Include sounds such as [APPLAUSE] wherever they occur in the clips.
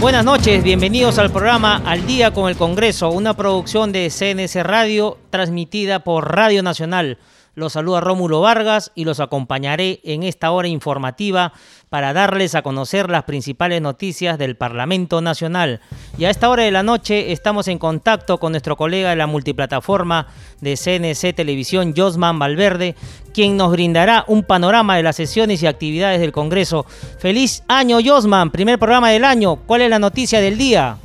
Buenas noches, bienvenidos al programa Al Día con el Congreso, una producción de CNS Radio transmitida por Radio Nacional. Los saluda Rómulo Vargas y los acompañaré en esta hora informativa para darles a conocer las principales noticias del Parlamento Nacional. Y a esta hora de la noche estamos en contacto con nuestro colega de la multiplataforma de CNC Televisión, Josman Valverde, quien nos brindará un panorama de las sesiones y actividades del Congreso. Feliz año, Josman, primer programa del año. ¿Cuál es la noticia del día?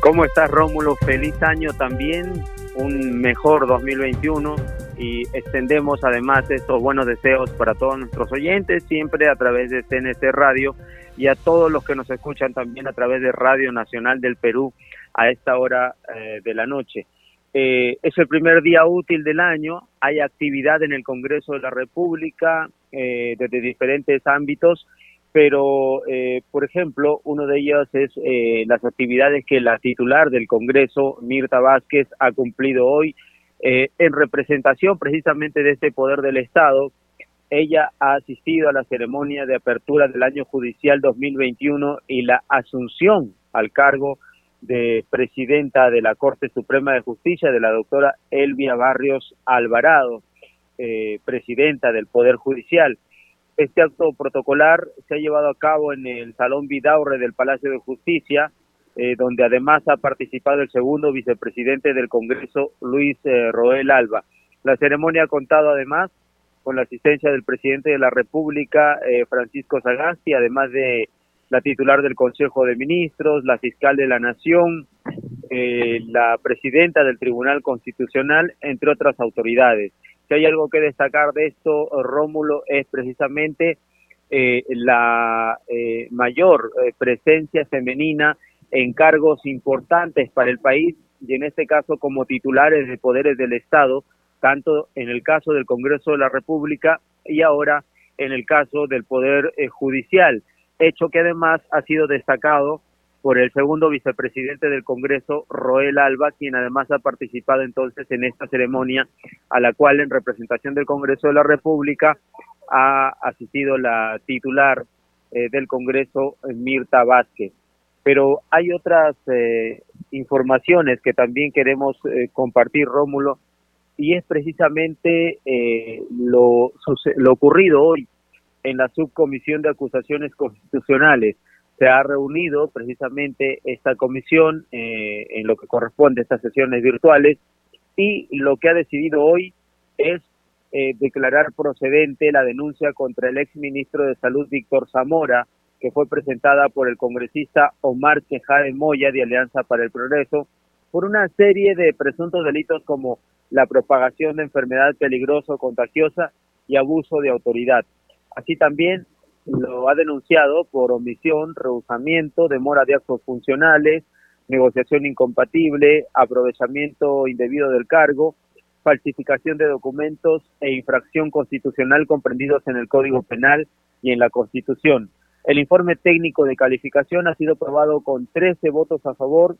¿Cómo estás, Rómulo? Feliz año también un mejor 2021 y extendemos además estos buenos deseos para todos nuestros oyentes, siempre a través de CNC Radio y a todos los que nos escuchan también a través de Radio Nacional del Perú a esta hora eh, de la noche. Eh, es el primer día útil del año, hay actividad en el Congreso de la República eh, desde diferentes ámbitos pero eh, por ejemplo, uno de ellos es eh, las actividades que la titular del Congreso, Mirta Vázquez, ha cumplido hoy eh, en representación precisamente de este poder del Estado. Ella ha asistido a la ceremonia de apertura del año judicial 2021 y la asunción al cargo de presidenta de la Corte Suprema de Justicia de la doctora Elvia Barrios Alvarado, presidenta del Poder Judicial. Este acto protocolar se ha llevado a cabo en el Salón Vidaurre del Palacio de Justicia, eh, donde además ha participado el segundo vicepresidente del Congreso, Luis eh, Roel Alba. La ceremonia ha contado además con la asistencia del presidente de la República, eh, Francisco Sagasti, además de la titular del Consejo de Ministros, la fiscal de la Nación, la presidenta del Tribunal Constitucional, entre otras autoridades. Si hay algo que destacar de esto, Rómulo, es precisamente eh, la eh, mayor eh, presencia femenina en cargos importantes para el país y en este caso como titulares de poderes del Estado, tanto en el caso del Congreso de la República y ahora en el caso del Poder Judicial, hecho que además ha sido destacado por el segundo vicepresidente del Congreso, Roel Alba, quien además ha participado entonces en esta ceremonia, a la cual en representación del Congreso de la República ha asistido la titular eh, del Congreso, Mirta Vázquez. Pero hay otras eh, informaciones que también queremos eh, compartir, Rómulo, y es precisamente lo, lo ocurrido hoy en la subcomisión de acusaciones constitucionales se ha reunido precisamente esta comisión eh, en lo que corresponde a estas sesiones virtuales y lo que ha decidido hoy es eh, declarar procedente la denuncia contra el exministro de Salud Víctor Zamora, que fue presentada por el congresista Omar Chejade Moya de Alianza para el Progreso, por una serie de presuntos delitos como la propagación de enfermedad peligrosa o contagiosa y abuso de autoridad. Así también lo ha denunciado por omisión, rehusamiento, demora de actos funcionales, negociación incompatible, aprovechamiento indebido del cargo, falsificación de documentos e infracción constitucional comprendidos en el Código Penal y en la Constitución. El informe técnico de calificación ha sido aprobado con 13 votos a favor,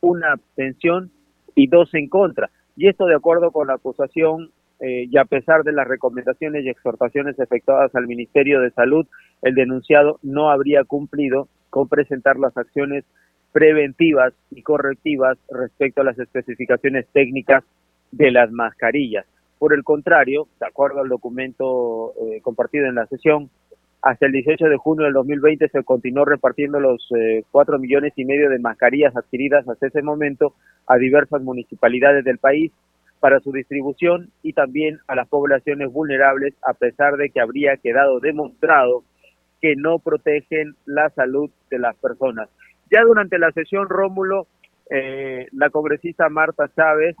una abstención y dos en contra. Y esto de acuerdo con la acusación eh, y a pesar de las recomendaciones y exhortaciones efectuadas al Ministerio de Salud, el denunciado no habría cumplido con presentar las acciones preventivas y correctivas respecto a las especificaciones técnicas de las mascarillas. Por el contrario, de acuerdo al documento eh, compartido en la sesión, hasta el 18 de junio del 2020 se continuó repartiendo los eh, cuatro millones y medio de mascarillas adquiridas hasta ese momento a diversas municipalidades del país para su distribución y también a las poblaciones vulnerables, a pesar de que habría quedado demostrado que no protegen la salud de las personas. Ya durante la sesión, Rómulo, eh, la congresista Marta Chávez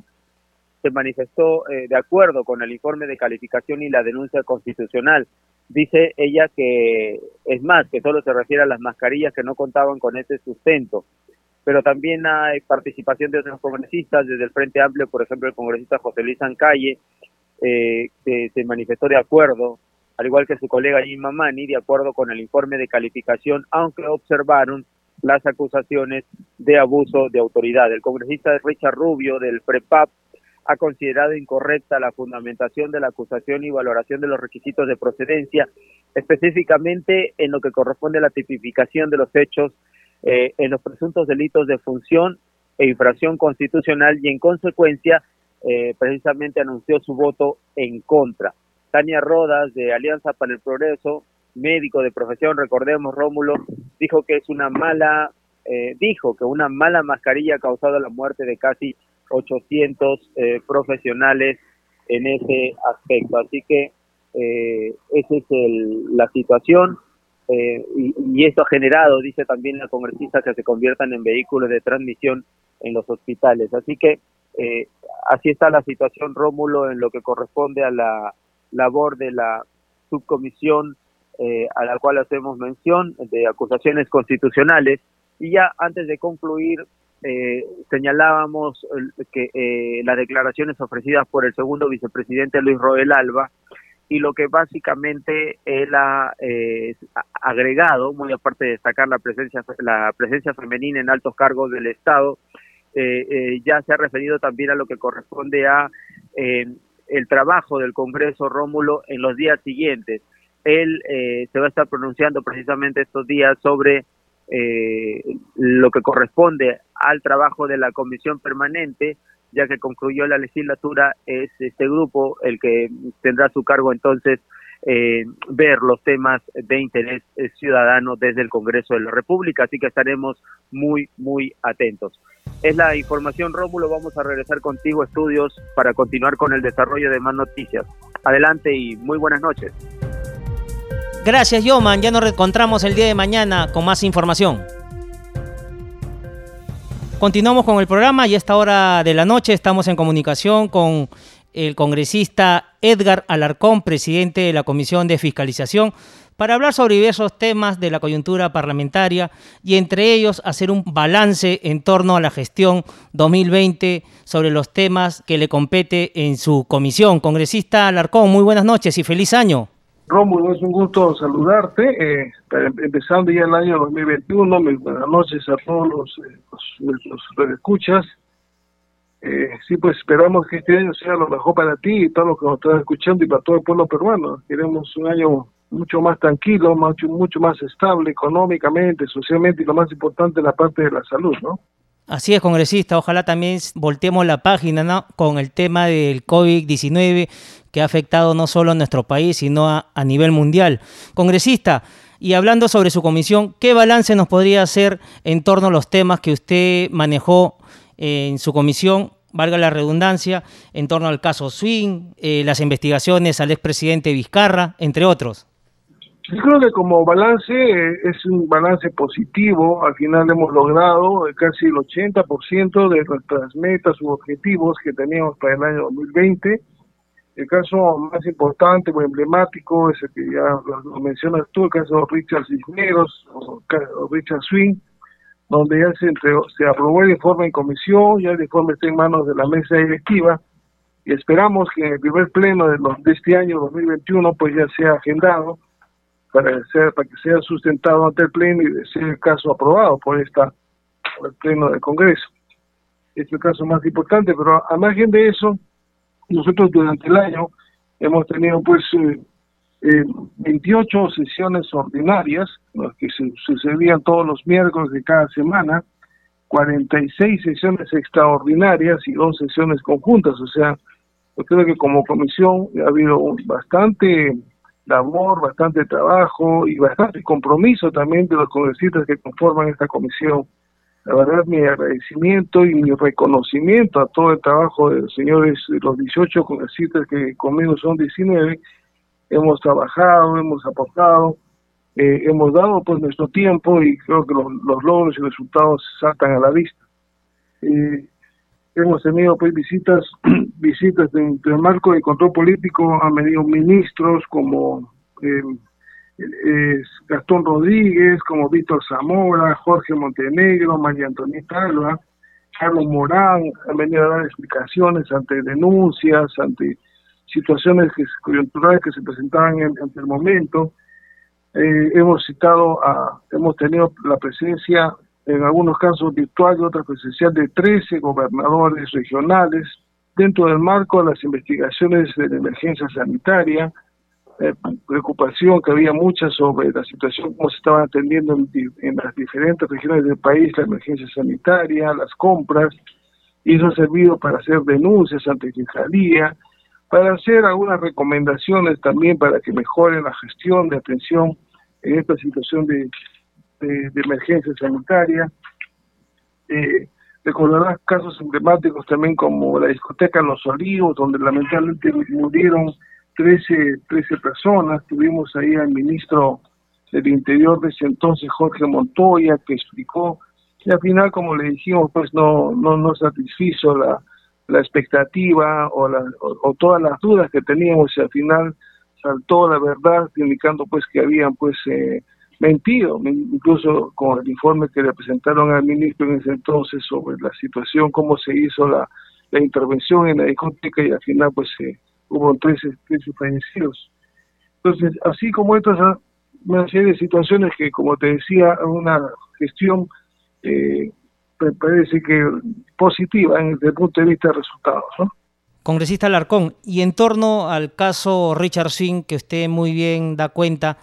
se manifestó eh, de acuerdo con el informe de calificación y la denuncia constitucional. Dice ella que es más, que solo se refiere a las mascarillas que no contaban con ese sustento. Pero también hay participación de otros congresistas, desde el Frente Amplio, por ejemplo, el congresista José Luis Ancalle, eh, que se manifestó de acuerdo, al igual que su colega Jim Mamani, de acuerdo con el informe de calificación, aunque observaron las acusaciones de abuso de autoridad. El congresista Richard Rubio del PREPAP ha considerado incorrecta la fundamentación de la acusación y valoración de los requisitos de procedencia, específicamente en lo que corresponde a la tipificación de los hechos eh, en los presuntos delitos de función e infracción constitucional y en consecuencia eh, precisamente anunció su voto en contra. Tania Rodas de Alianza para el Progreso, médico de profesión, recordemos Rómulo, dijo que es una mala, eh, dijo que una mala mascarilla ha causado la muerte de casi 800 eh, profesionales en ese aspecto. Así que eh, esa es el, la situación eh, y, y, esto ha generado, dice también la congresista, que se conviertan en vehículos de transmisión en los hospitales. Así que eh, así está la situación, Rómulo, en lo que corresponde a la labor de la subcomisión eh, a la cual hacemos mención de acusaciones constitucionales. Y ya antes de concluir, eh, señalábamos que eh, las declaraciones ofrecidas por el segundo vicepresidente Luis Roel Alba y lo que básicamente él ha eh, agregado, muy aparte de destacar la presencia la presencia femenina en altos cargos del Estado, eh, eh, ya se ha referido también a lo que corresponde a el trabajo del Congreso Rómulo en los días siguientes. Él se va a estar pronunciando precisamente estos días sobre eh, lo que corresponde al trabajo de la comisión permanente, ya que concluyó la legislatura, es este grupo el que tendrá su cargo entonces eh, ver los temas de interés ciudadano desde el Congreso de la República, así que estaremos muy, muy atentos. Es la información, Rómulo, vamos a regresar contigo estudios para continuar con el desarrollo de más noticias. Adelante y muy buenas noches. Gracias, Yoman. Ya nos reencontramos el día de mañana con más información. Continuamos con el programa y a esta hora de la noche estamos en comunicación con el congresista Edgar Alarcón, presidente de la Comisión de Fiscalización, para hablar sobre diversos temas de la coyuntura parlamentaria y entre ellos hacer un balance en torno a la gestión 2020 sobre los temas que le compete en su comisión. Congresista Alarcón, muy buenas noches y feliz año. Rómulo, es un gusto saludarte, eh, empezando ya el año 2021, muy buenas noches a todos los, eh, los, los escuchas. Eh, sí, pues esperamos que este año sea lo mejor para ti y todos los que nos están escuchando y para todo el pueblo peruano. Queremos un año mucho más tranquilo, mucho, mucho más estable económicamente, socialmente y lo más importante, la parte de la salud, ¿no? Así es, congresista. Ojalá también volteemos la página ¿no? con el tema del COVID-19 que ha afectado no solo a nuestro país, sino a, nivel mundial. Congresista, y hablando sobre su comisión, ¿qué balance nos podría hacer en torno a los temas que usted manejó en su comisión, valga la redundancia, en torno al caso Swing, eh, las investigaciones al expresidente Vizcarra, entre otros? Yo creo que como balance eh, es un balance positivo, al final hemos logrado casi el 80% de nuestras metas u objetivos que teníamos para el año 2020. El caso más importante o emblemático es el que ya lo mencionas tú, el caso Richard Cisneros o Richard Swing, donde ya se, entregó, se aprobó el informe en comisión, ya el informe está en manos de la mesa directiva y esperamos que en el primer pleno de, los, de este año 2021 pues ya sea agendado para, para que sea sustentado ante el Pleno y de ser el caso aprobado por, esta, por el Pleno del Congreso. Es el caso más importante, pero a margen de eso, nosotros durante el año hemos tenido pues eh, eh, 28 sesiones ordinarias, las que se sucedían todos los miércoles de cada semana, 46 sesiones extraordinarias y dos sesiones conjuntas, o sea, yo creo que como comisión ha habido bastante labor, bastante trabajo y bastante compromiso también de los congresistas que conforman esta comisión. La verdad, mi agradecimiento y mi reconocimiento a todo el trabajo de los señores, los 18 congresistas que conmigo son 19, hemos trabajado, hemos aportado, eh, hemos dado pues nuestro tiempo y creo que los, los logros y resultados saltan a la vista. Eh, hemos tenido pues visitas [CLEARS THROAT] visitas de, de marco de control político han venido ministros como Gastón Rodríguez, como Víctor Zamora, Jorge Montenegro, María Antonieta Alba, Carlos Morán, han venido a dar explicaciones ante denuncias, ante situaciones coyunturales que se presentaban en, el momento. Eh, hemos citado, a, hemos tenido la presencia, en algunos casos virtual y otras presencial, de 13 gobernadores regionales dentro del marco de las investigaciones de la emergencia sanitaria, eh, preocupación que había mucha sobre la situación, cómo se estaba atendiendo en, las diferentes regiones del país, la emergencia sanitaria, las compras, y eso ha servido para hacer denuncias ante Fiscalía, para hacer algunas recomendaciones también para que mejoren la gestión de atención en esta situación de, de, emergencia sanitaria. Eh, recordarás casos emblemáticos también como la discoteca Los Olivos, donde lamentablemente murieron 13, 13 personas. Tuvimos ahí al ministro del Interior de ese entonces, Jorge Montoya, que explicó. Y al final, como le dijimos, pues no, no, no satisfizo la, la expectativa o, la, o, todas las dudas que teníamos. Y al final saltó la verdad indicando pues que habían pues eh, mentido, incluso con el informe que le presentaron al ministro en ese entonces sobre la situación, cómo se hizo la, la intervención en la discoteca y al final pues eh, hubo 13, 13 fallecidos. Entonces, así como estas, una serie de situaciones que, como te decía, una gestión eh, me parece que positiva desde el punto de vista de resultados. ¿no? Congresista Larcón, y en torno al caso Richard Singh, que usted muy bien da cuenta,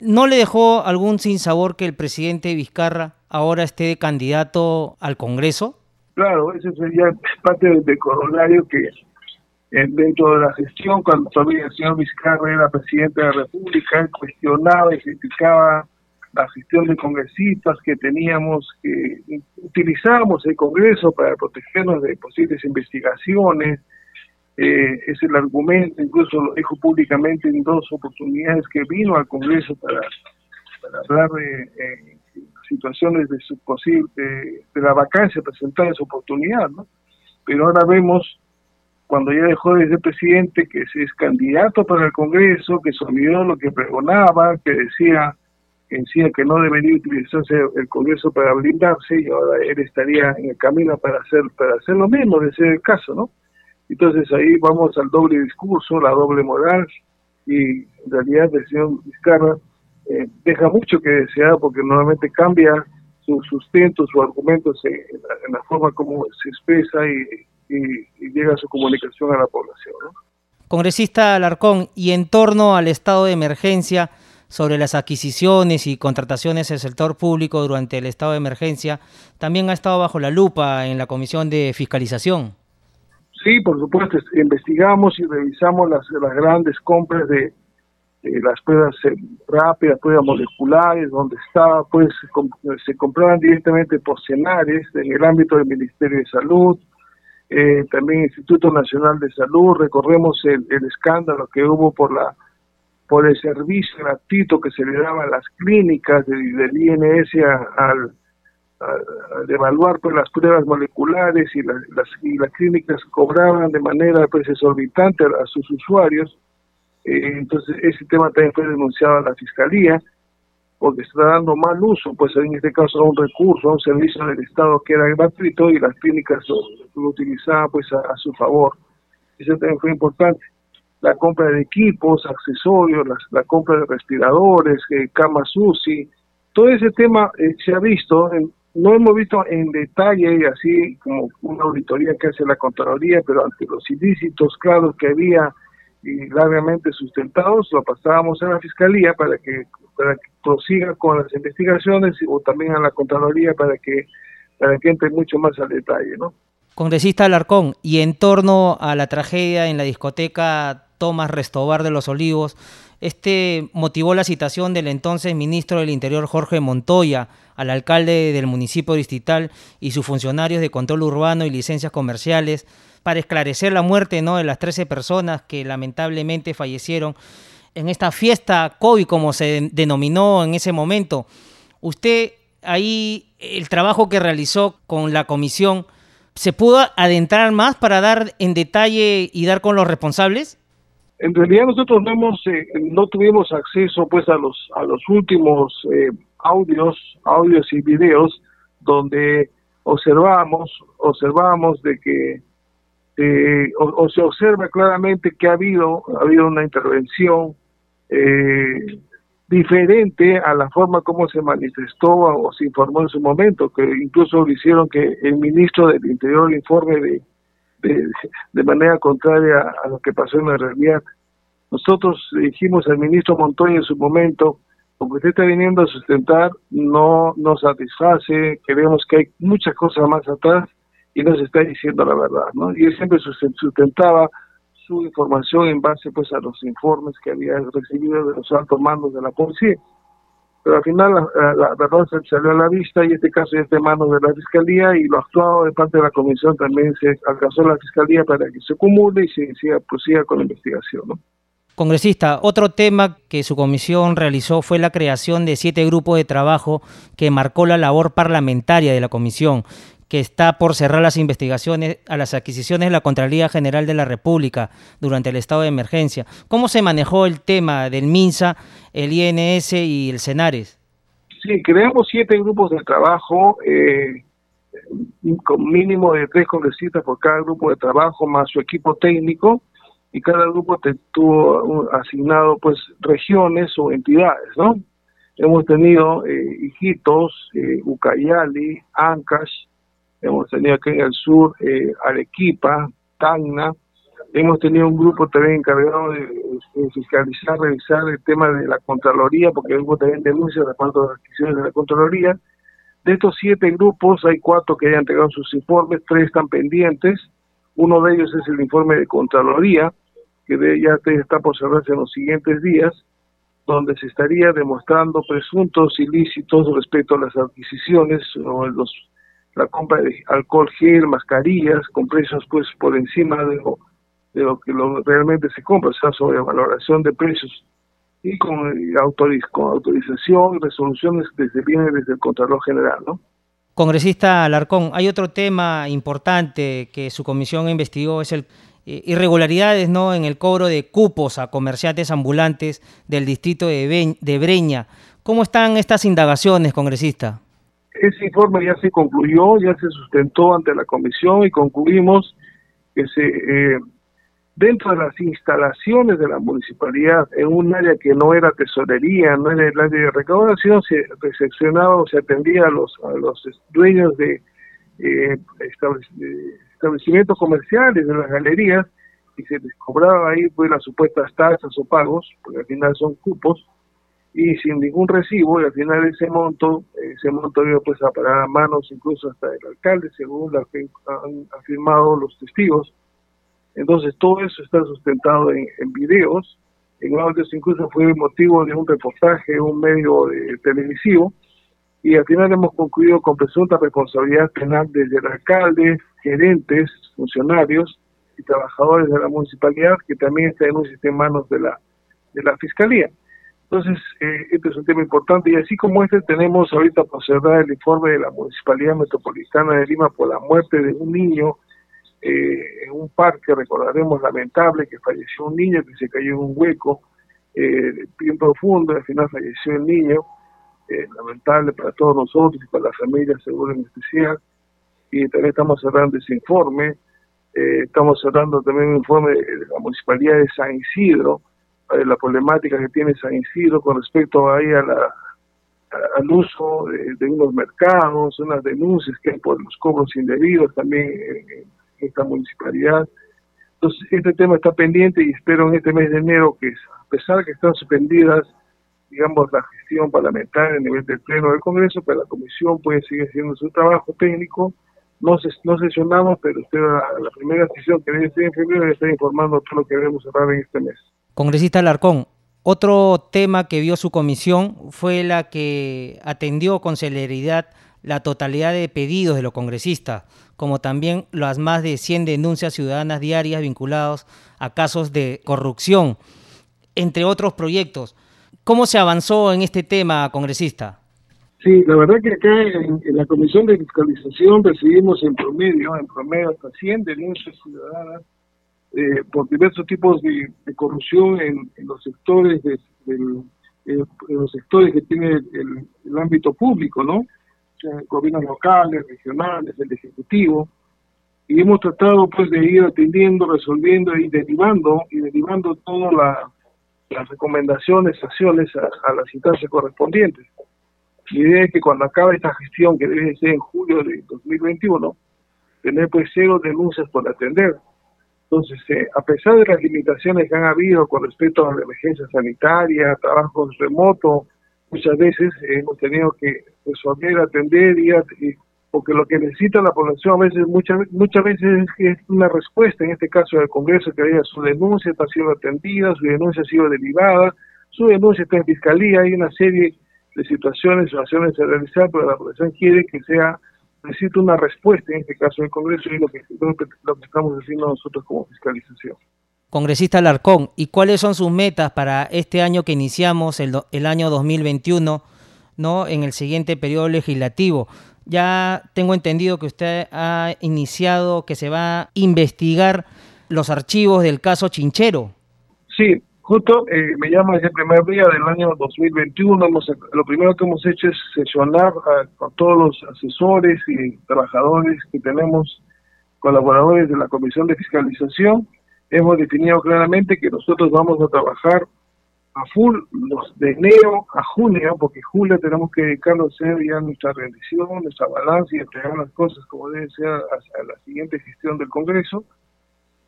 ¿no le dejó algún sinsabor que el presidente Vizcarra ahora esté candidato al Congreso? Claro, ese sería parte del corolario que dentro de la gestión, cuando todavía el señor Vizcarra era presidente de la República, cuestionaba y criticaba la gestión de congresistas que teníamos, que utilizábamos el Congreso para protegernos de posibles investigaciones. Eh, es el argumento, incluso lo dijo públicamente en dos oportunidades que vino al Congreso para, para hablar de eh, situaciones de su posible, de, la vacancia presentada en su oportunidad, ¿no? Pero ahora vemos cuando ya dejó de ser presidente, que es candidato para el Congreso, que se olvidó lo que pregonaba, que decía, que decía que no debería utilizarse el Congreso para blindarse y ahora él estaría en el camino para hacer para hacer lo mismo, de ser el caso, ¿no? Entonces ahí vamos al doble discurso, la doble moral y en realidad el señor Vizcarra eh, deja mucho que desear porque normalmente cambia su sustento, su argumento en la forma como se expresa y y, llega su comunicación a la población. Congresista Alarcón, y en torno al estado de emergencia sobre las adquisiciones y contrataciones del sector público durante el estado de emergencia, también ha estado bajo la lupa en la Comisión de Fiscalización. Sí, por supuesto, investigamos y revisamos las, las grandes compras de, las pruebas eh, rápidas, pruebas moleculares, donde estaba, pues se compraban directamente por cenares en el ámbito del Ministerio de Salud, eh, también Instituto Nacional de Salud, recorremos el, escándalo que hubo por la por el servicio gratuito que se le daba a las clínicas del INS al, evaluar pues, las pruebas moleculares y, las, y las clínicas cobraban de manera pues exorbitante a, sus usuarios. Eh, entonces ese tema también fue denunciado a la Fiscalía porque está dando mal uso, pues en este caso a un recurso, a un servicio del Estado que era gratuito y las clínicas lo, utilizaban pues a, su favor. Eso también fue importante. La compra de equipos, accesorios, la compra de respiradores, eh, camas UCI, todo ese tema eh, se ha visto, no hemos visto en detalle, así como una auditoría que hace la Contraloría, pero ante los ilícitos claros que había y largamente sustentados, lo pasábamos a la Fiscalía para que, para que prosiga con las investigaciones o también a la Contraloría para que, para que entre mucho más al detalle. ¿no? Congresista Alarcón, y en torno a la tragedia en la discoteca Tomás Restobar de los Olivos, este motivó la citación del entonces ministro del Interior Jorge Montoya al alcalde del municipio distrital y sus funcionarios de control urbano y licencias comerciales para esclarecer la muerte ¿no? de las 13 personas que lamentablemente fallecieron en esta fiesta COVID, como se denominó en ese momento. Usted ahí, el trabajo que realizó con la comisión, ¿se pudo adentrar más para dar en detalle y dar con los responsables? en realidad nosotros no hemos, eh, no tuvimos acceso pues a los a los últimos eh, audios, audios y videos donde observamos observamos de que eh, o, se observa claramente que ha habido ha habido una intervención diferente a la forma como se manifestó o se informó en su momento, que incluso hicieron que el ministro del Interior informe de, de, manera contraria a lo que pasó en la realidad. Nosotros dijimos al ministro Montoya en su momento, lo que usted está viniendo a sustentar no nos satisface, creemos que hay muchas cosas más atrás y no se está diciendo la verdad, ¿no? Y él siempre sustentaba su información en base pues a los informes que había recibido de los altos mandos de la policía pero al final la, verdad se salió a la vista y este caso ya está en manos de la Fiscalía y lo actuado de parte de la Comisión también se alcanzó la Fiscalía para que se acumule y se siga, prosiga con la investigación. Congresista, otro tema que su comisión realizó fue la creación de siete grupos de trabajo que marcó la labor parlamentaria de la comisión que está por cerrar las investigaciones a las adquisiciones de la Contraloría General de la República durante el estado de emergencia. ¿Cómo se manejó el tema del MINSA, el INS y el CENARES? Sí, creamos siete grupos de trabajo, eh, con mínimo de tres congresistas por cada grupo de trabajo, más su equipo técnico, y cada grupo tuvo asignado pues regiones o entidades, ¿no? Hemos tenido eh, Hijitos, eh, Ucayali, Ancash, hemos tenido aquí en el sur eh, Arequipa, Tacna, hemos tenido un grupo también encargado de, fiscalizar, revisar el tema de la Contraloría, porque hubo también denuncias de a las adquisiciones de la Contraloría. De estos siete grupos hay cuatro que ya entregado sus informes, tres están pendientes, uno de ellos es el informe de Contraloría, que ya está por cerrarse en los siguientes días, donde se estaría demostrando presuntos ilícitos respecto a las adquisiciones o los la compra de alcohol gel, mascarillas, con precios pues por encima de lo, de lo que realmente se compra, o sea, sobre valoración de precios y con, autorización y resoluciones desde viene desde el Contralor General, ¿no? Congresista Alarcón, hay otro tema importante que su comisión investigó, es el eh, irregularidades ¿no? en el cobro de cupos a comerciantes ambulantes del distrito de, de Breña. ¿Cómo están estas indagaciones, congresista? Ese informe ya se concluyó, ya se sustentó ante la comisión y concluimos que se eh, dentro de las instalaciones de la municipalidad, en un área que no era tesorería, no era el área de recaudación, se recepcionaba o se atendía a los, a los dueños de eh, establecimientos comerciales, de las galerías, y se les cobraba ahí pues las supuestas tasas o pagos, porque al final son cupos, y sin ningún recibo y al final ese monto ese monto iba pues a parar a manos incluso hasta el alcalde según lo que han afirmado los testigos. Entonces todo eso está sustentado en, videos. En audios incluso fue motivo de un reportaje un medio de, televisivo. Y al final hemos concluido con presunta responsabilidad penal desde el alcalde gerentes funcionarios y trabajadores de la municipalidad que también está denuncia está en manos de la de la fiscalía entonces, eh, este es un tema importante y así como este tenemos ahorita por cerrar el informe de la Municipalidad Metropolitana de Lima por la muerte de un niño eh, en un parque, recordaremos lamentable que falleció un niño que se cayó en un hueco eh, bien profundo al final falleció el niño, eh, lamentable para todos nosotros y para la familia seguro en especial. Y también estamos cerrando ese informe, estamos cerrando también un informe de la Municipalidad de San Isidro, eh, la problemática que tiene San Isidro con respecto ahí a la, al uso de, unos mercados, unas denuncias que hay por los cobros indebidos también en, esta municipalidad. Entonces, este tema está pendiente y espero en este mes de enero que, a pesar que están suspendidas, digamos, la gestión parlamentaria a nivel del Pleno del Congreso, pero pues la Comisión puede seguir haciendo su trabajo técnico. No, no sesionamos, pero espero la, la primera sesión que debe ser en febrero estar informando todo lo que debemos cerrar en este mes. Congresista Alarcón, otro tema que vio su comisión fue la que atendió con celeridad la totalidad de pedidos de los congresistas, como también las más de 100 denuncias ciudadanas diarias vinculadas a casos de corrupción, entre otros proyectos. ¿Cómo se avanzó en este tema, congresista? Sí, la verdad que acá en, la Comisión de Fiscalización recibimos en promedio, en promedio hasta 100 denuncias ciudadanas eh, por diversos tipos de, corrupción en, los sectores de, del, en los sectores que tiene el, ámbito público, ¿no? gobiernos locales, regionales, el ejecutivo, y hemos tratado pues de ir atendiendo, resolviendo y derivando y derivando todas las recomendaciones, acciones a, las instancias correspondientes. La idea es que cuando acabe esta gestión, que debe ser en julio de 2021, tener pues cero denuncias por atender. Entonces, eh, a pesar de las limitaciones que han habido con respecto a la emergencia sanitaria, trabajos remotos, muchas veces hemos tenido que resolver, atender y, porque lo que necesita la población a veces, muchas, muchas veces es una respuesta, en este caso del Congreso, que diga su denuncia está siendo atendida, su denuncia ha sido derivada, su denuncia está en fiscalía, hay una serie de situaciones, situaciones a realizar, pero la población quiere que sea, necesita una respuesta, en este caso del Congreso, y lo que, lo que, lo que estamos haciendo nosotros como fiscalización. Congresista Larcón, ¿y cuáles son sus metas para este año que iniciamos, el, el año 2021, ¿no? en el siguiente periodo legislativo? Ya tengo entendido que usted ha iniciado que se va a investigar los archivos del caso Chinchero. Sí, justo eh, me llama ese primer día del año 2021. lo primero que hemos hecho es sesionar a, todos los asesores y trabajadores que tenemos, colaboradores de la Comisión de Fiscalización. Hemos definido claramente que nosotros vamos a trabajar a full los de enero a junio, porque julio tenemos que dedicarnos a hacer ya nuestra rendición, nuestra balance y entregar las cosas como debe ser a, la siguiente gestión del Congreso.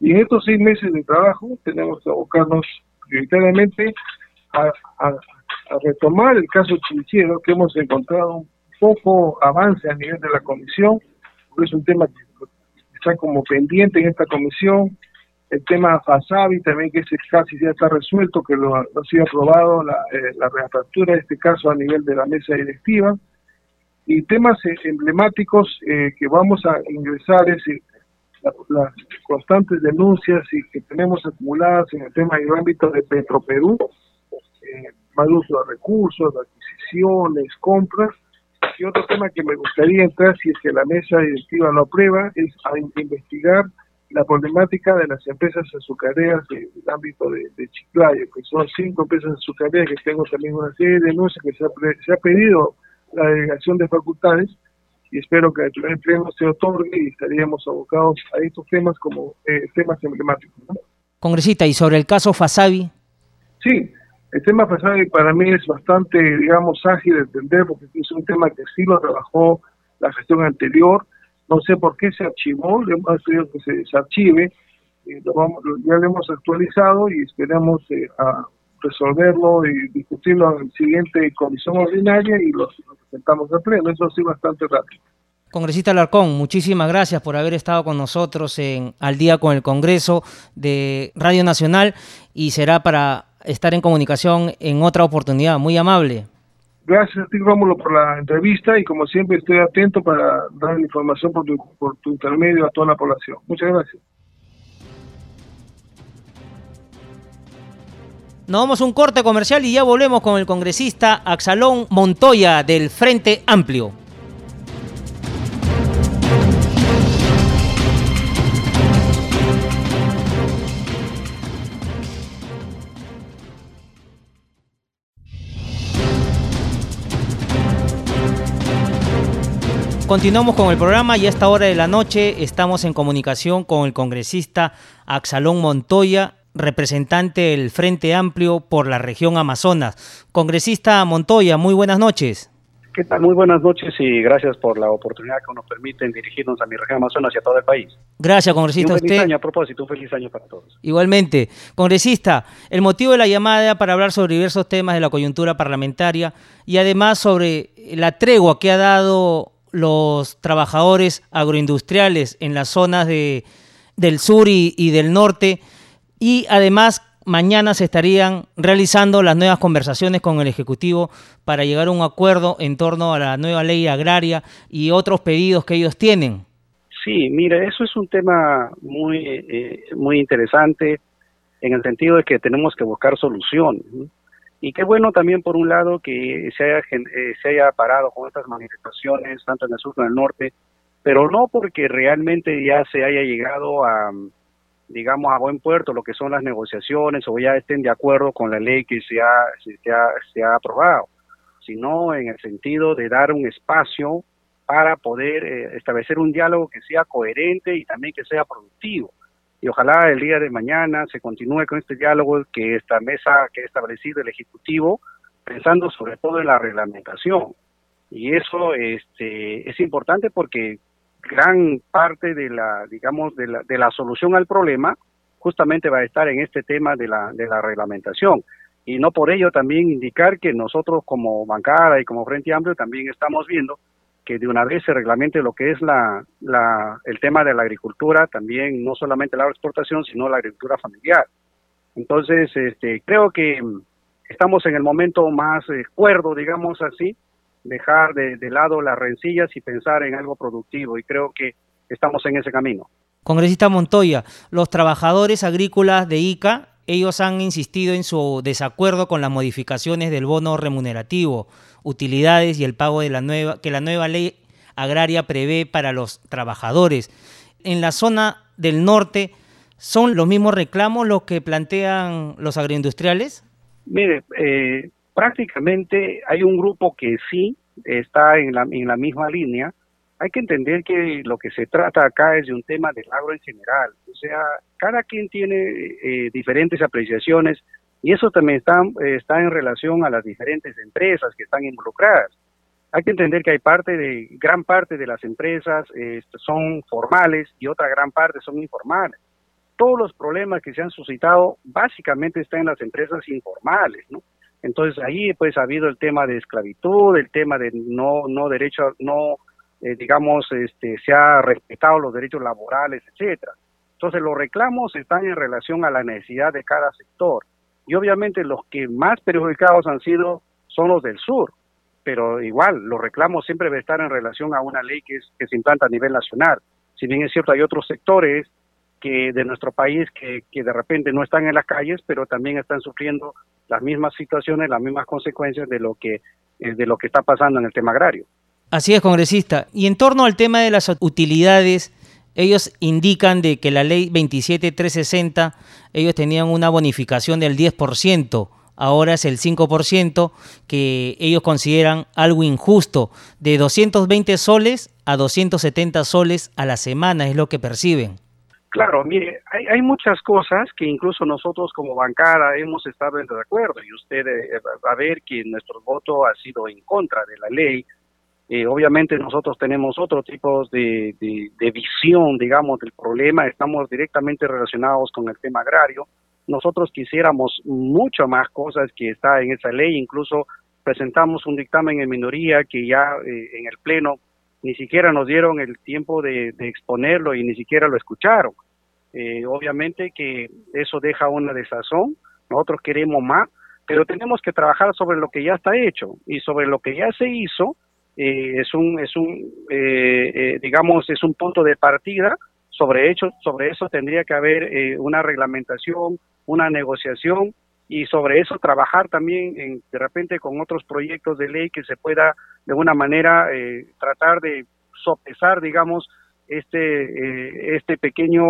Y en estos seis meses de trabajo tenemos que abocarnos prioritariamente a, retomar el caso Chinchero, que hemos encontrado un poco avance a nivel de la comisión, porque es un tema que está como pendiente en esta comisión, el tema Fasabi también que ese casi ya está resuelto, que lo, ha sido aprobado la, eh, reapertura de este caso a nivel de la mesa directiva. Y temas eh, emblemáticos eh, que vamos a ingresar es las constantes denuncias y que tenemos acumuladas en el tema del ámbito de Petroperú, eh, mal uso de recursos, adquisiciones, compras. Y otro tema que me gustaría entrar, si es que la mesa directiva lo aprueba, es a investigar la problemática de las empresas azucareras del ámbito de, Chiclayo, que son cinco empresas azucareras que tengo también una serie de denuncias que se ha, pedido la delegación de facultades y espero que el pleno se otorgue y estaríamos abocados a estos temas como eh, temas emblemáticos. Congresista, ¿y sobre el caso Fasabi? Sí, el tema Fasabi para mí es bastante, digamos, ágil de entender porque es un tema que sí lo trabajó la gestión anterior, no sé por qué se archivó, le hemos pedido que se desarchive, eh, ya lo hemos actualizado y esperamos eh, a resolverlo y discutirlo en la siguiente comisión ordinaria y lo, presentamos al pleno. Eso sí bastante rápido. Congresista Larcón, muchísimas gracias por haber estado con nosotros en Al día con el Congreso de Radio Nacional y será para estar en comunicación en otra oportunidad. Muy amable. Gracias a ti, Rómulo, por la entrevista y como siempre estoy atento para dar información por tu, por tu intermedio a toda la población. Muchas gracias. Nos vamos un corte comercial y ya volvemos con el congresista Axalón Montoya del Frente Amplio. Continuamos con el programa y a esta hora de la noche estamos en comunicación con el congresista Axalón Montoya, representante del Frente Amplio por la región Amazonas. Congresista Montoya, muy buenas noches. ¿Qué tal? Muy buenas noches y gracias por la oportunidad que nos permiten dirigirnos a mi región Amazonas y a todo el país. Gracias, congresista. un feliz año a propósito, un feliz año para todos. Igualmente. Congresista, el motivo de la llamada para hablar sobre diversos temas de la coyuntura parlamentaria y además sobre la tregua que ha dado los trabajadores agroindustriales en las zonas de, del sur y, del norte y además mañana se estarían realizando las nuevas conversaciones con el Ejecutivo para llegar a un acuerdo en torno a la nueva ley agraria y otros pedidos que ellos tienen. Sí, mire, eso es un tema muy, eh, muy interesante en el sentido de que tenemos que buscar soluciones. Y qué bueno también, por un lado, que se haya, eh, se haya parado con estas manifestaciones, tanto en el sur como en el norte, pero no porque realmente ya se haya llegado a, digamos, a buen puerto lo que son las negociaciones o ya estén de acuerdo con la ley que se ha, se ha, se ha aprobado, sino en el sentido de dar un espacio para poder eh, establecer un diálogo que sea coherente y también que sea productivo. Y ojalá el día de mañana se continúe con este diálogo que esta mesa que ha establecido el Ejecutivo, pensando sobre todo en la reglamentación. Y eso este, es importante porque gran parte de la, digamos, de la, de la solución al problema justamente va a estar en este tema de la, de la reglamentación. Y no por ello también indicar que nosotros como bancada y como Frente Amplio también estamos viendo que de una vez se reglamente lo que es la, la, el tema de la agricultura, también no solamente la exportación, sino la agricultura familiar. Entonces, este, creo que estamos en el momento más eh, cuerdo, digamos así, dejar de, lado las rencillas y pensar en algo productivo y creo que estamos en ese camino. Congresista Montoya, los trabajadores agrícolas de ICA, ellos han insistido en su desacuerdo con las modificaciones del bono remunerativo, utilidades y el pago de la nueva que la nueva ley agraria prevé para los trabajadores. En la zona del norte, ¿son los mismos reclamos los que plantean los agroindustriales? Mire, eh, prácticamente hay un grupo que sí está en la, en la misma línea. Hay que entender que lo que se trata acá es de un tema del agro en general. O sea, cada quien tiene eh, diferentes apreciaciones y eso también está, está en relación a las diferentes empresas que están involucradas. Hay que entender que hay parte de, gran parte de las empresas eh, son formales y otra gran parte son informales. Todos los problemas que se han suscitado básicamente están en las empresas informales, ¿no? Entonces ahí pues ha habido el tema de esclavitud, el tema de no no derecho no eh, digamos este se ha respetado los derechos laborales, etcétera. Entonces los reclamos están en relación a la necesidad de cada sector y obviamente los que más perjudicados han sido son los del sur, pero igual los reclamos siempre deben estar en relación a una ley que, es, que se implanta a nivel nacional. Si bien es cierto hay otros sectores que de nuestro país que, que de repente no están en las calles, pero también están sufriendo las mismas situaciones, las mismas consecuencias de lo que eh, de lo que está pasando en el tema agrario. Así es, congresista. Y en torno al tema de las utilidades, ellos indican de que la ley 27360, ellos tenían una bonificación del 10%, ahora es el 5%, que ellos consideran algo injusto, de 220 soles a 270 soles a la semana, es lo que perciben. Claro, mire, hay, hay, muchas cosas que incluso nosotros como bancada hemos estado en desacuerdo y usted eh, va a ver que nuestro voto ha sido en contra de la ley. Eh, obviamente nosotros tenemos otro tipo de, de, visión, digamos, del problema, estamos directamente relacionados con el tema agrario. Nosotros quisiéramos mucho más cosas que está en esa ley, incluso presentamos un dictamen en minoría que ya eh, en el Pleno ni siquiera nos dieron el tiempo de, exponerlo y ni siquiera lo escucharon. Eh, obviamente que eso deja una desazón, nosotros queremos más, pero tenemos que trabajar sobre lo que ya está hecho y sobre lo que ya se hizo eh, es un es un eh, digamos es un punto de partida sobre hecho sobre eso tendría que haber una reglamentación una negociación y sobre eso trabajar también en, de repente con otros proyectos de ley que se pueda de alguna manera eh, tratar de sopesar, digamos, este, eh, este pequeño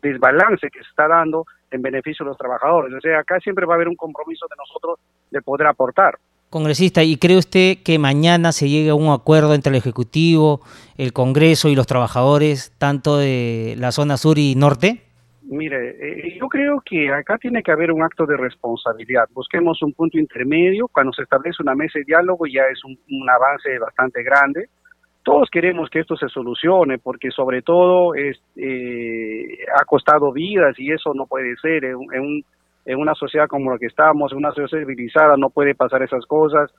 desbalance que se está dando en beneficio de los trabajadores. O sea, acá siempre va a haber un compromiso de nosotros de poder aportar. Congresista, ¿y cree usted que mañana se llegue a un acuerdo entre el Ejecutivo, el Congreso y los trabajadores, tanto de la zona sur y norte? Mire, eh, yo creo que acá tiene que haber un acto de responsabilidad. Busquemos un punto intermedio. Cuando se establece una mesa de diálogo ya es un, avance bastante grande. Todos queremos que esto se solucione porque sobre todo es, eh, ha costado vidas y eso no puede ser. En, una sociedad como la que estamos, en una sociedad civilizada, no puede pasar esas cosas.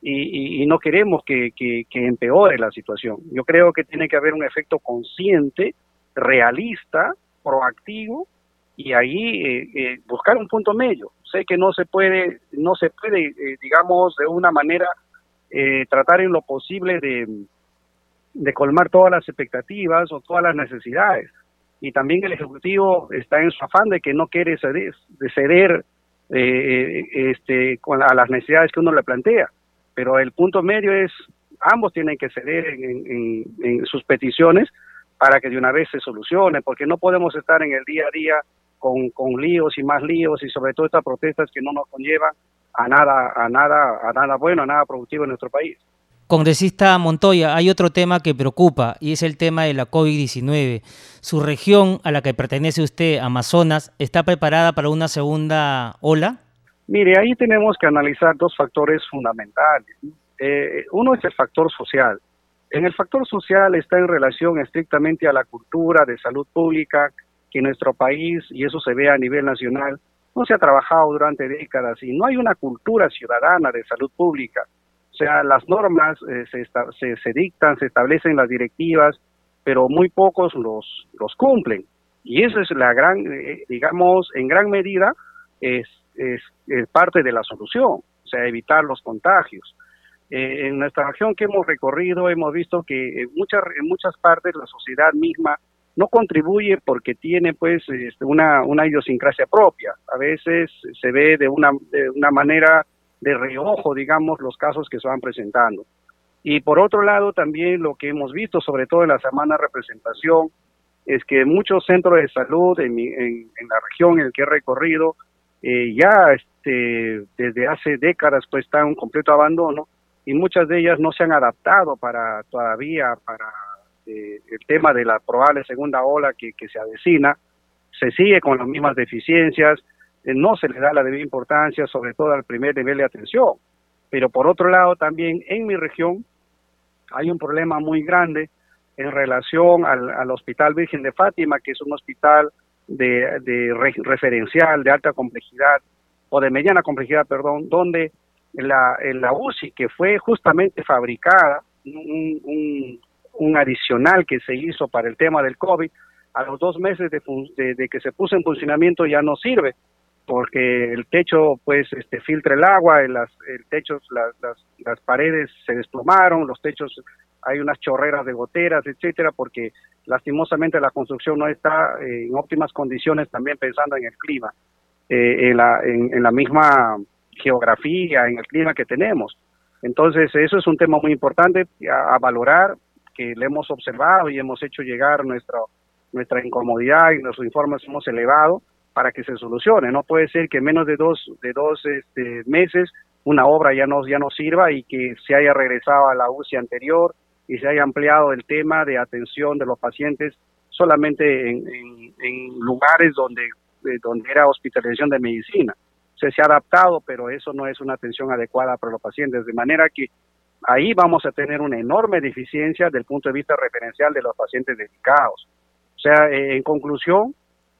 Y, no queremos que, que, que, empeore la situación. Yo creo que tiene que haber un efecto consciente, realista, proactivo y ahí eh, eh, buscar un punto medio. Sé que no se puede, no se puede, eh, digamos, de una manera tratar en lo posible de, colmar todas las expectativas o todas las necesidades. Y también el Ejecutivo está en su afán de que no quiere ceder, de ceder este, con, a las necesidades que uno le plantea. Pero el punto medio es, ambos tienen que ceder en sus peticiones para que de una vez se solucione, porque no podemos estar en el día a día con, con líos y más líos y sobre todo estas protestas que no nos conllevan a nada, a nada, a nada bueno, a nada productivo en nuestro país. Congresista Montoya, hay otro tema que preocupa y es el tema de la COVID-19. ¿Su región a la que pertenece usted, Amazonas, está preparada para una segunda ola? Mire, ahí tenemos que analizar dos factores fundamentales. Eh, uno es el factor social. En el factor social está en relación estrictamente a la cultura de salud pública que en nuestro país, y eso se ve a nivel nacional, no se ha trabajado durante décadas y no hay una cultura ciudadana de salud pública. O sea, las normas eh, se, se, dictan, se establecen las directivas, pero muy pocos los, los cumplen. Y eso es la gran, eh, digamos, en gran medida es, es, parte de la solución, o sea, evitar los contagios. Eh, en nuestra región que hemos recorrido hemos visto que en muchas, en muchas partes la sociedad misma no contribuye porque tiene pues este, una, una idiosincrasia propia. A veces se ve de una, de una manera de reojo, digamos, los casos que se van presentando. Y por otro lado, también lo que hemos visto, sobre todo en la semana de representación, es que muchos centros de salud en, la región en el que he recorrido eh, ya este, desde hace décadas pues están en completo abandono y muchas de ellas no se han adaptado para todavía para eh, el tema de la probable segunda ola que, que se avecina. Se sigue con las mismas deficiencias, eh, no se le da la debida importancia, sobre todo al primer nivel de atención. Pero por otro lado, también en mi región hay un problema muy grande en relación al, Hospital Virgen de Fátima, que es un hospital de, referencial de alta complejidad, o de mediana complejidad, perdón, donde la, la UCI, que fue justamente fabricada, un, un, adicional que se hizo para el tema del COVID, a los dos meses de, de que se puso en funcionamiento ya no sirve porque el techo pues este filtra el agua, las, el techo, las, las, paredes se desplomaron, los techos hay unas chorreras de goteras, etcétera, porque lastimosamente la construcción no está eh, en óptimas condiciones también pensando en el clima, eh, en, la, en, la misma geografía, en el clima que tenemos. Entonces, eso es un tema muy importante a, valorar, que le hemos observado y hemos hecho llegar nuestra, nuestra incomodidad y nuestros informes hemos elevado para que se solucione. No puede ser que en menos de dos, de dos este, meses una obra ya no, ya no sirva y que se haya regresado a la UCI anterior y se haya ampliado el tema de atención de los pacientes solamente en, lugares donde, donde era hospitalización de medicina. Se, ha adaptado, pero eso no es una atención adecuada para los pacientes, de manera que ahí vamos a tener una enorme deficiencia del punto de vista referencial de los pacientes dedicados. O sea, en conclusión,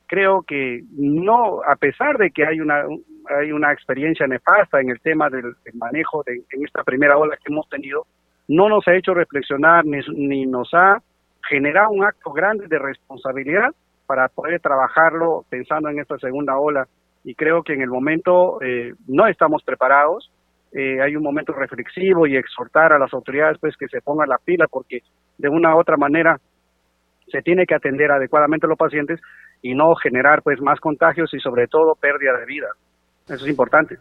creo que no, a pesar de que hay una, hay una experiencia nefasta en el tema del, manejo de, en esta primera ola que hemos tenido, no nos ha hecho reflexionar ni, ni nos ha generado un acto grande de responsabilidad para poder trabajarlo pensando en esta segunda ola. Y creo que en el momento eh, no estamos preparados. Eh, hay un momento reflexivo y exhortar a las autoridades pues que se pongan la pila porque de una u otra manera se tiene que atender adecuadamente a los pacientes y no generar pues más contagios y sobre todo pérdida de vida. Eso es importante.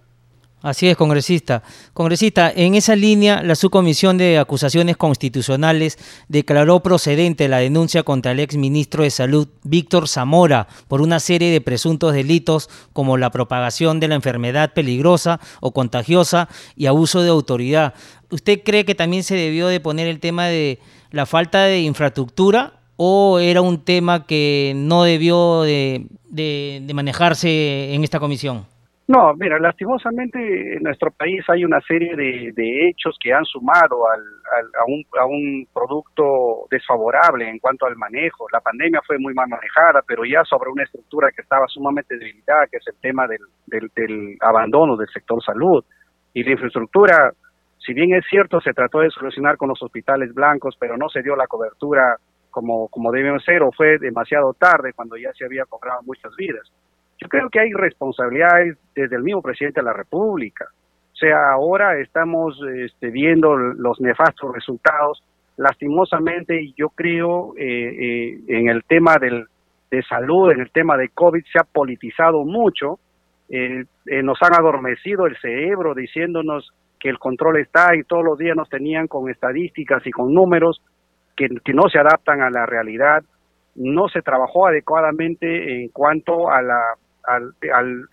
Así es, congresista. Congresista, en esa línea, la Subcomisión de Acusaciones Constitucionales declaró procedente la denuncia contra el exministro de Salud, Víctor Zamora, por una serie de presuntos delitos como la propagación de la enfermedad peligrosa o contagiosa y abuso de autoridad. ¿Usted cree que también se debió de poner el tema de la falta de infraestructura o era un tema que no debió de, manejarse en esta comisión? No, mira, lastimosamente en nuestro país hay una serie de, hechos que han sumado al, a, un, a, un, producto desfavorable en cuanto al manejo. La pandemia fue muy mal manejada, pero ya sobre una estructura que estaba sumamente debilitada, que es el tema del, del, abandono del sector salud. Y la infraestructura, si bien es cierto, se trató de solucionar con los hospitales blancos, pero no se dio la cobertura como, como deben ser o fue demasiado tarde cuando ya se había cobrado muchas vidas. Creo que hay responsabilidades desde el mismo presidente de la República. O sea, ahora estamos este, viendo los nefastos resultados. Lastimosamente, yo creo eh, eh, en el tema del, de salud, en el tema de COVID, se ha politizado mucho. Eh, nos han adormecido el cerebro diciéndonos que el control está y todos los días nos tenían con estadísticas y con números que, no se adaptan a la realidad, no se trabajó adecuadamente en cuanto a la, al,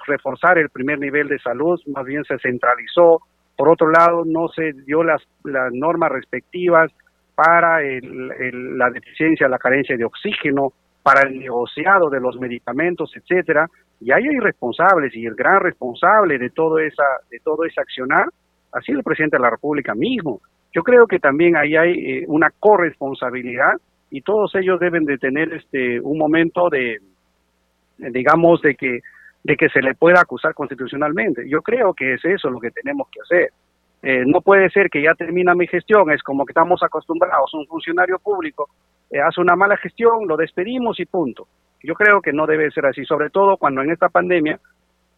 reforzar el primer nivel de salud, más bien se centralizó, por otro lado no se dio las, las normas respectivas para el, la deficiencia, la carencia de oxígeno, para el negociado de los medicamentos, etcétera, y hay responsables y el gran responsable de todo esa de todo ese accionar ha sido el presidente de la República mismo. Yo creo que también ahí hay eh, una corresponsabilidad y todos ellos deben de tener este un momento de digamos de que de que se le pueda acusar constitucionalmente. Yo creo que es eso lo que tenemos que hacer. Eh, no puede ser que ya termina mi gestión, es como que estamos acostumbrados, un funcionario público eh, hace una mala gestión, lo despedimos y punto. Yo creo que no debe ser así, sobre todo cuando en esta pandemia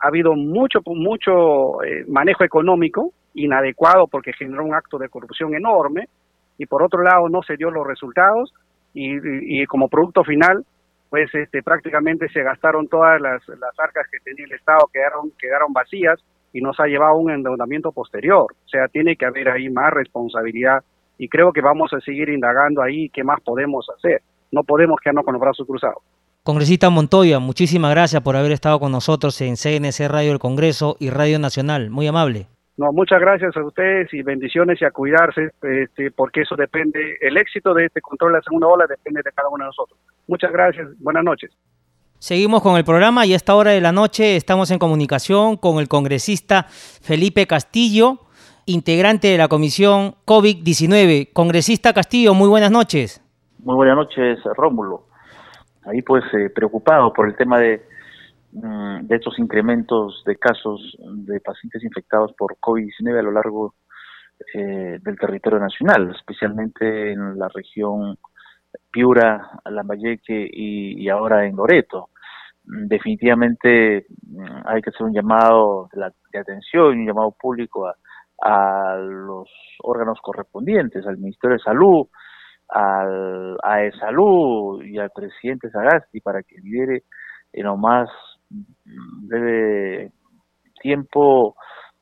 ha habido mucho, mucho eh, manejo económico inadecuado porque generó un acto de corrupción enorme y por otro lado no se dio los resultados y, como producto final pues este prácticamente se gastaron todas las, las arcas que tenía el Estado quedaron quedaron vacías y nos ha llevado a un endeudamiento posterior. O sea, tiene que haber ahí más responsabilidad y creo que vamos a seguir indagando ahí qué más podemos hacer. No podemos quedarnos con los brazos cruzados. Congresista Montoya, muchísimas gracias por haber estado con nosotros en CNC Radio del Congreso y Radio Nacional. Muy amable. No, muchas gracias a ustedes y bendiciones y a cuidarse, este, porque eso depende, el éxito de este control de la segunda ola depende de cada uno de nosotros. Muchas gracias, buenas noches. Seguimos con el programa y a esta hora de la noche estamos en comunicación con el congresista Felipe Castillo, integrante de la comisión COVID-19. Congresista Castillo, muy buenas noches. Muy buenas noches, Rómulo. Ahí pues eh, preocupado por el tema de, de estos incrementos de casos de pacientes infectados por COVID-19 a lo largo eh, del territorio nacional, especialmente en la región Piura, Lambayeque y, y ahora en Loreto. Definitivamente mm, hay que hacer un llamado de, atención y un llamado público a, los órganos correspondientes, al Ministerio de Salud, al, a e Salud y al presidente Sagasti para que lidere en lo más breve tiempo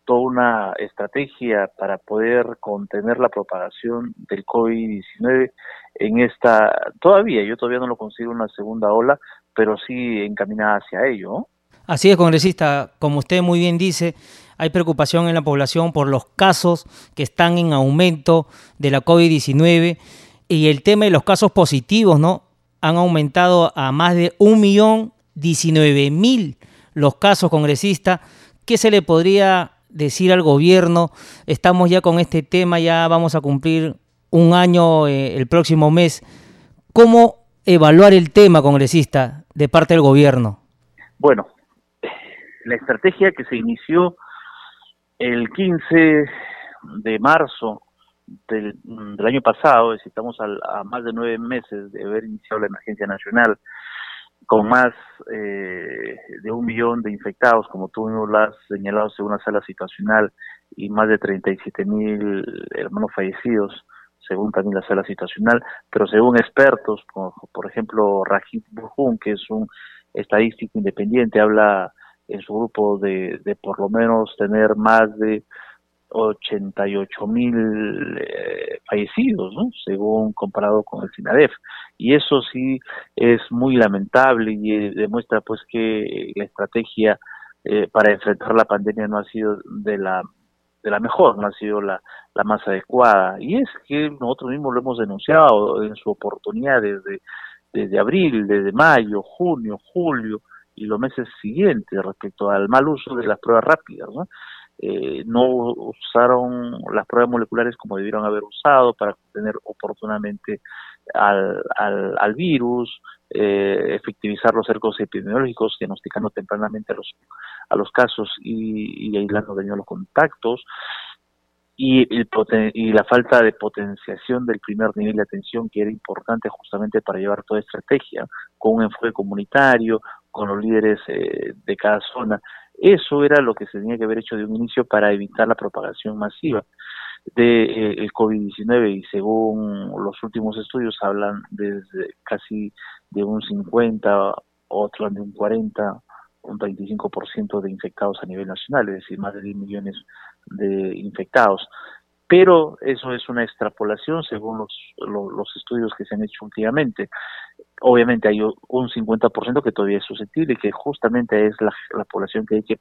toda una estrategia para poder contener la propagación del COVID-19 en esta, todavía, yo todavía no lo consigo una segunda ola, pero sí encaminada hacia ello. Así es, congresista, como usted muy bien dice, hay preocupación en la población por los casos que están en aumento de la COVID-19 y el tema de los casos positivos, ¿no? Han aumentado a más de un millón diecinueve mil los casos, congresista. ¿Qué se le podría decir al gobierno? Estamos ya con este tema, ya vamos a cumplir un año eh, el próximo mes. ¿Cómo evaluar el tema, congresista, de parte del gobierno? Bueno, la estrategia que se inició el 15 de marzo del, año pasado, es estamos a más de nueve meses de haber iniciado la emergencia nacional, con más eh, de un millón de infectados, como tú mismo lo has señalado según la sala situacional, y más de 37 mil hermanos fallecidos, según también la sala situacional, pero según expertos, como por ejemplo Rajit Burjun, que es un estadístico independiente, habla en su grupo de, de por lo menos tener más de 88 mil eh, fallecidos, ¿no? según comparado con el SINADEF. Y eso sí es muy lamentable y eh, demuestra pues que la estrategia eh, para enfrentar la pandemia no ha sido de la de la mejor, no ha sido la, la más adecuada. Y es que nosotros mismos lo hemos denunciado en su oportunidad desde, desde abril, desde mayo, junio, julio y los meses siguientes respecto al mal uso de las pruebas rápidas. ¿no? Eh, no usaron las pruebas moleculares como debieron haber usado para contener oportunamente al, al, al virus, eh, efectivizar los cercos epidemiológicos, diagnosticando tempranamente a los, a los casos y, y aislando de los contactos, y, el y la falta de potenciación del primer nivel de atención que era importante justamente para llevar toda estrategia, con un enfoque comunitario, con los líderes eh, de cada zona. Eso era lo que se tenía que haber hecho de un inicio para evitar la propagación masiva de eh, el COVID-19 y según los últimos estudios hablan desde casi de un 50, otros de un 40, un 25% de infectados a nivel nacional, es decir, más de 10 millones de infectados. pero eso es una extrapolación según los, los, estudios que se han hecho últimamente. Obviamente hay un 50% que todavía es susceptible y que justamente es la, la población que hay que,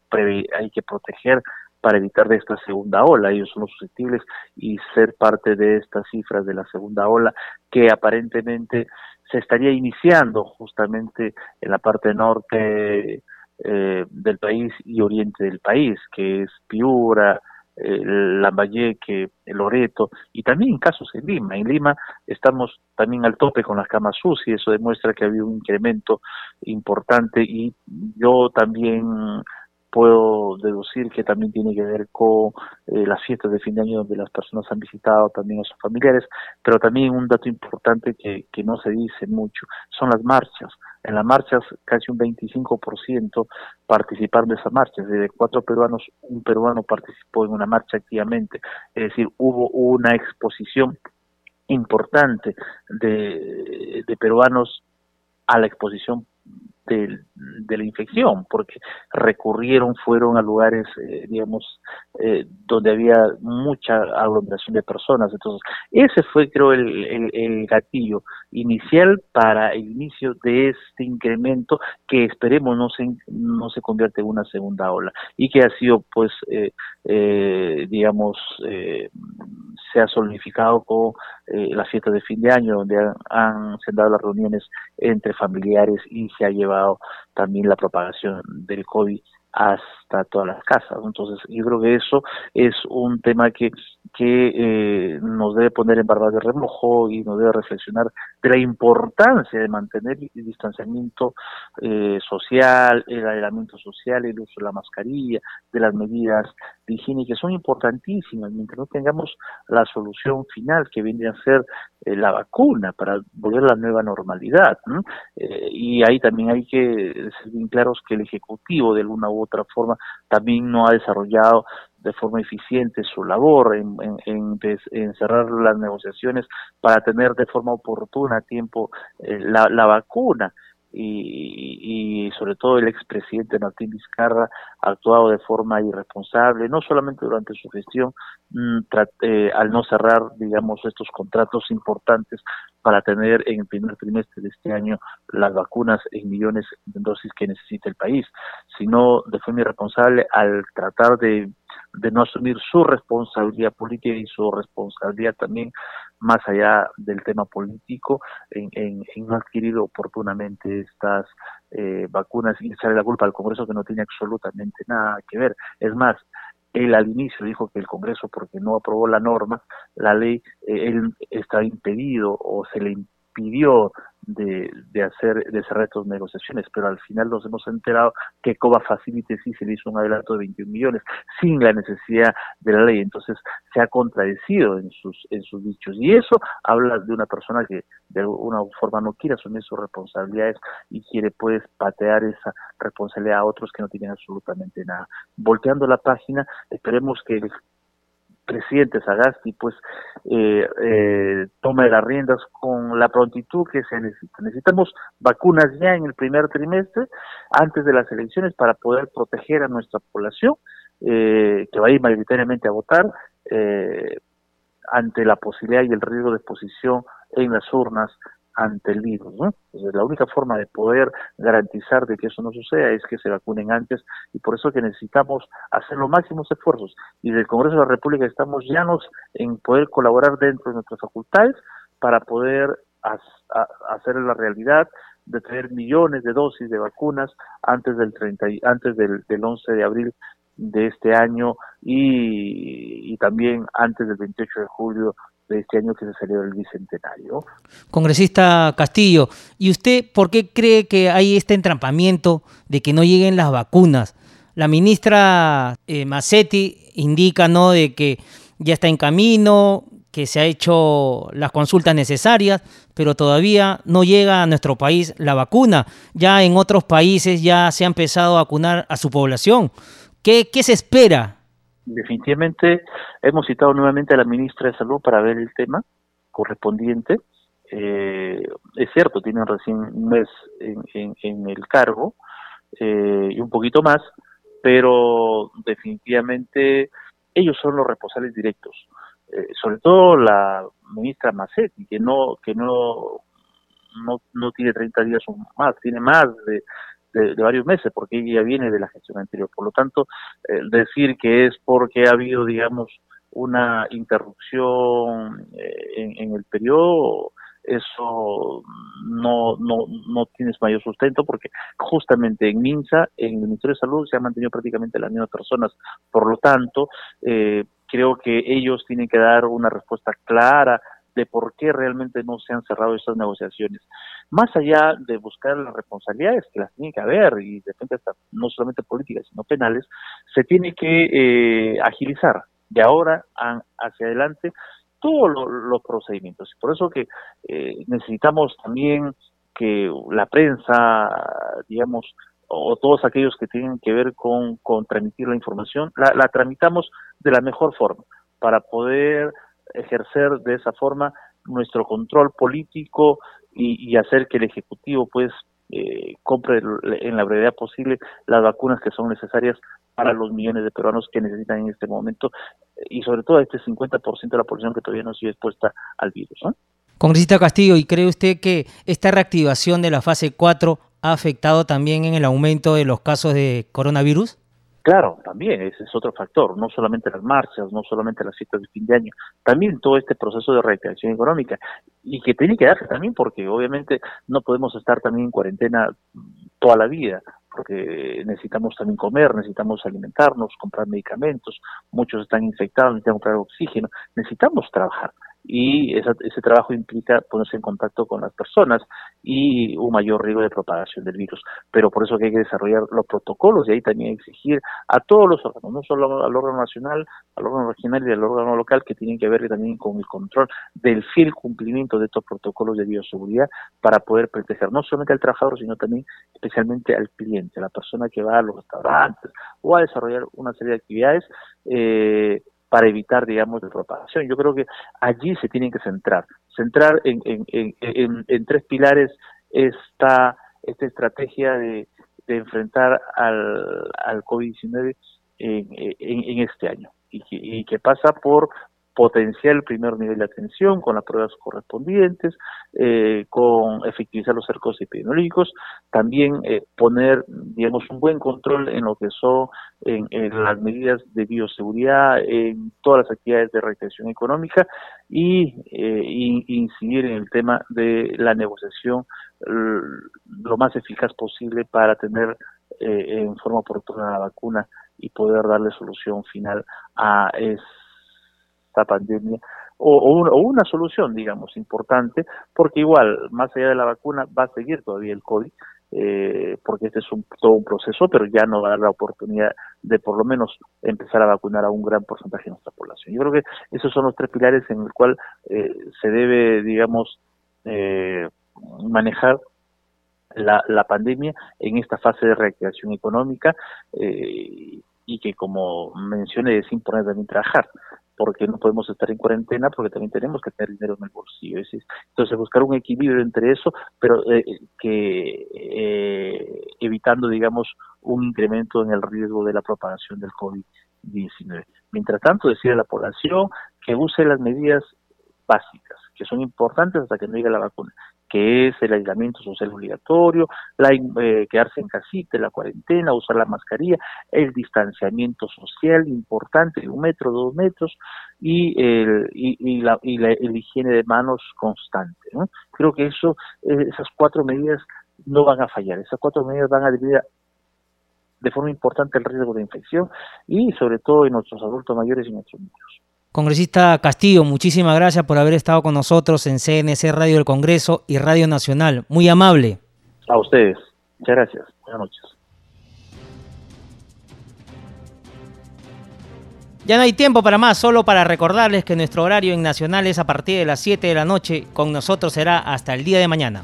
hay que proteger para evitar de esta segunda ola. Ellos son los susceptibles y ser parte de estas cifras de la segunda ola que aparentemente se estaría iniciando justamente en la parte norte eh, del país y oriente del país, que es Piura, eh, Lambayeque, Loreto y también casos en Lima. En Lima estamos también al tope con las camas y eso demuestra que ha habido un incremento importante y yo también puedo deducir que también tiene que ver con eh, las fiestas de fin de año donde las personas han visitado también a sus familiares, pero también un dato importante que no se dice mucho son las marchas. En las marchas casi un 25% participaron de esa marcha, de cuatro peruanos, un peruano participó en una marcha activamente, es decir, hubo una exposición importante de, de peruanos a la exposición de, la infección, porque recurrieron, fueron a lugares, eh, digamos, eh, donde había mucha aglomeración de personas. Entonces, ese fue, creo, el, el, gatillo inicial para el inicio de este incremento que esperemos no se, no se convierta en una segunda ola y que ha sido, pues, eh, digamos, se ha solidificado con eh, las fiestas de fin de año, donde han, han dado las reuniones entre familiares y se ha llevado también la propagación del COVID hasta todas las casas. Entonces, yo creo que eso es un tema que, que eh, nos debe poner en barba de remojo y nos debe reflexionar de la importancia de mantener el distanciamiento eh, social, el aislamiento social, el uso de la mascarilla, de las medidas de higiene que son importantísimas mientras no tengamos la solución final que viene a ser eh, la vacuna para volver a la nueva normalidad. y ahí también hay que ser bien claros que el Ejecutivo de alguna u otra forma también no ha desarrollado de forma eficiente su labor en, en, cerrar las negociaciones para tener de forma oportuna a tiempo eh, la, la vacuna y, y, sobre todo el expresidente Martín Vizcarra ha actuado de forma irresponsable, no solamente durante su gestión, mm, eh, al no cerrar, digamos, estos contratos importantes para tener en el primer trimestre de este año las vacunas en millones de dosis que necesita el país, sino de forma irresponsable al tratar de de no asumir su responsabilidad política y su responsabilidad también más allá del tema político en, en, no adquirir oportunamente estas eh, vacunas y sale la culpa al Congreso que no tiene absolutamente nada que ver. Es más, él al inicio dijo que el Congreso, porque no aprobó la norma, la ley, eh, él está impedido o se le impidió de, de hacer de cerrar estas negociaciones, pero al final nos hemos enterado que Coba Facility sí se le hizo un adelanto de 21 millones sin la necesidad de la ley, entonces se ha contradecido en sus en sus dichos y eso habla de una persona que de alguna forma no quiere asumir sus responsabilidades y quiere pues patear esa responsabilidad a otros que no tienen absolutamente nada. Volteando la página, esperemos que el presidente Sagasti pues eh, eh, tome las riendas con la prontitud que se necesita. Necesitamos vacunas ya en el primer trimestre, antes de las elecciones, para poder proteger a nuestra población, eh, que va a ir mayoritariamente a votar, eh, ante la posibilidad y el riesgo de exposición en las urnas ante el virus. ¿no? Entonces, la única forma de poder garantizar de que eso no suceda es que se vacunen antes y por eso que necesitamos hacer los máximos esfuerzos. Y del Congreso de la República estamos llanos en poder colaborar dentro de nuestras facultades para poder hacer la realidad de tener millones de dosis de vacunas antes del 30 antes del, del 11 de abril de este año y, y también antes del 28 de julio de este año que se celebra el bicentenario. Congresista Castillo, ¿y usted por qué cree que hay este entrampamiento de que no lleguen las vacunas? La ministra eh, Massetti indica ¿no? de que ya está en camino, que se ha hecho las consultas necesarias, pero todavía no llega a nuestro país la vacuna. Ya en otros países ya se ha empezado a vacunar a su población. ¿Qué, qué se espera definitivamente hemos citado nuevamente a la ministra de Salud para ver el tema correspondiente. Eh, es cierto, tienen recién un mes en, en, el cargo eh, y un poquito más, pero definitivamente ellos son los responsables directos. eh, sobre todo la ministra Macetti, que no, que no, no, no tiene 30 días o más, tiene más de, de, varios meses, porque ella viene de la gestión anterior. Por lo tanto, decir que es porque ha habido, digamos, una interrupción en, en el periodo eso no, no, no tienes mayor sustento porque justamente en MINSA, en el Ministerio de Salud, se han mantenido prácticamente las mismas personas. Por lo tanto, eh, creo que ellos tienen que dar una respuesta clara de por qué realmente no se han cerrado estas negociaciones. Más allá de buscar las responsabilidades, que las tiene que haber, y de repente no solamente políticas, sino penales, se tiene que eh, agilizar de ahora hacia adelante todos los procedimientos. Por eso que eh, necesitamos también que la prensa, digamos, o todos aquellos que tienen que ver con, con transmitir la información, la, tramitamos de la mejor forma para poder ejercer de esa forma nuestro control político y, y hacer que el Ejecutivo pues eh, compre en la brevedad posible las vacunas que son necesarias para los millones de peruanos que necesitan en este momento y sobre todo este 50% de la población que todavía no sigue expuesta al virus. Congresista Castillo, ¿y cree usted que esta reactivación de la fase 4 ha afectado también en el aumento de los casos de coronavirus? Claro, también ese es otro factor, no solamente las marchas, no solamente las citas de fin de año, también todo este proceso de reactivación económica y que tiene que darse también porque obviamente no podemos estar también en cuarentena toda la vida, porque necesitamos también comer, necesitamos alimentarnos, comprar medicamentos, muchos están infectados, necesitamos comprar oxígeno, necesitamos trabajar y ese trabajo implica ponerse en contacto con las personas y un mayor riesgo de propagación del virus. Pero por eso que hay que desarrollar los protocolos y ahí también exigir a todos los órganos, no solo al órgano nacional, al órgano regional y al órgano local, que tienen que ver también con el control del fiel cumplimiento de estos protocolos de bioseguridad para poder proteger no solamente al trabajador, sino también especialmente al cliente, a la persona que va a los restaurantes o a desarrollar una serie de actividades. Eh, para evitar, digamos, de propagación. Yo creo que allí se tienen que centrar, centrar en, en, tres pilares esta, esta estrategia de, enfrentar al, al COVID-19 en, este año y que pasa por potenciar el primer nivel de atención con las pruebas correspondientes, eh, con efectivizar los cercos epidemiológicos, también eh, poner, digamos, un buen control en lo que son en, las medidas de bioseguridad, en todas las actividades de recreación económica y, eh, incidir en el tema de la negociación lo más eficaz posible para tener en forma oportuna la vacuna y poder darle solución final a ese pandemia o, una, solución, digamos, importante, porque igual, más allá de la vacuna, va a seguir todavía el COVID, eh, porque este es un, todo un proceso, pero ya no va a dar la oportunidad de por lo menos empezar a vacunar a un gran porcentaje de nuestra población. Yo creo que esos son los tres pilares en el cual eh, se debe, digamos, eh, manejar la, pandemia en esta fase de reactivación económica y que, como mencioné, es importante también trabajar porque no podemos estar en cuarentena, porque también tenemos que tener dinero en el bolsillo. Entonces, buscar un equilibrio entre eso, pero eh, que eh, evitando, digamos, un incremento en el riesgo de la propagación del COVID-19. Mientras tanto, decir a la población que use las medidas básicas, que son importantes hasta que no llegue la vacuna, que es el aislamiento social obligatorio, la, eh, quedarse en casita, la cuarentena, usar la mascarilla, el distanciamiento social importante, un metro, dos metros, y, el, y, la, y la, higiene de manos constante. Creo que eso, eh, esas cuatro medidas no van a fallar, esas cuatro medidas van a disminuir de forma importante el riesgo de infección y sobre todo en nuestros adultos mayores y nuestros niños. Congresista Castillo, muchísimas gracias por haber estado con nosotros en CNC Radio del Congreso y Radio Nacional. Muy amable. A ustedes. Muchas gracias. Buenas noches. Ya no hay tiempo para más, solo para recordarles que nuestro horario en Nacional es a partir de las 7 de la noche. Con nosotros será hasta el día de mañana.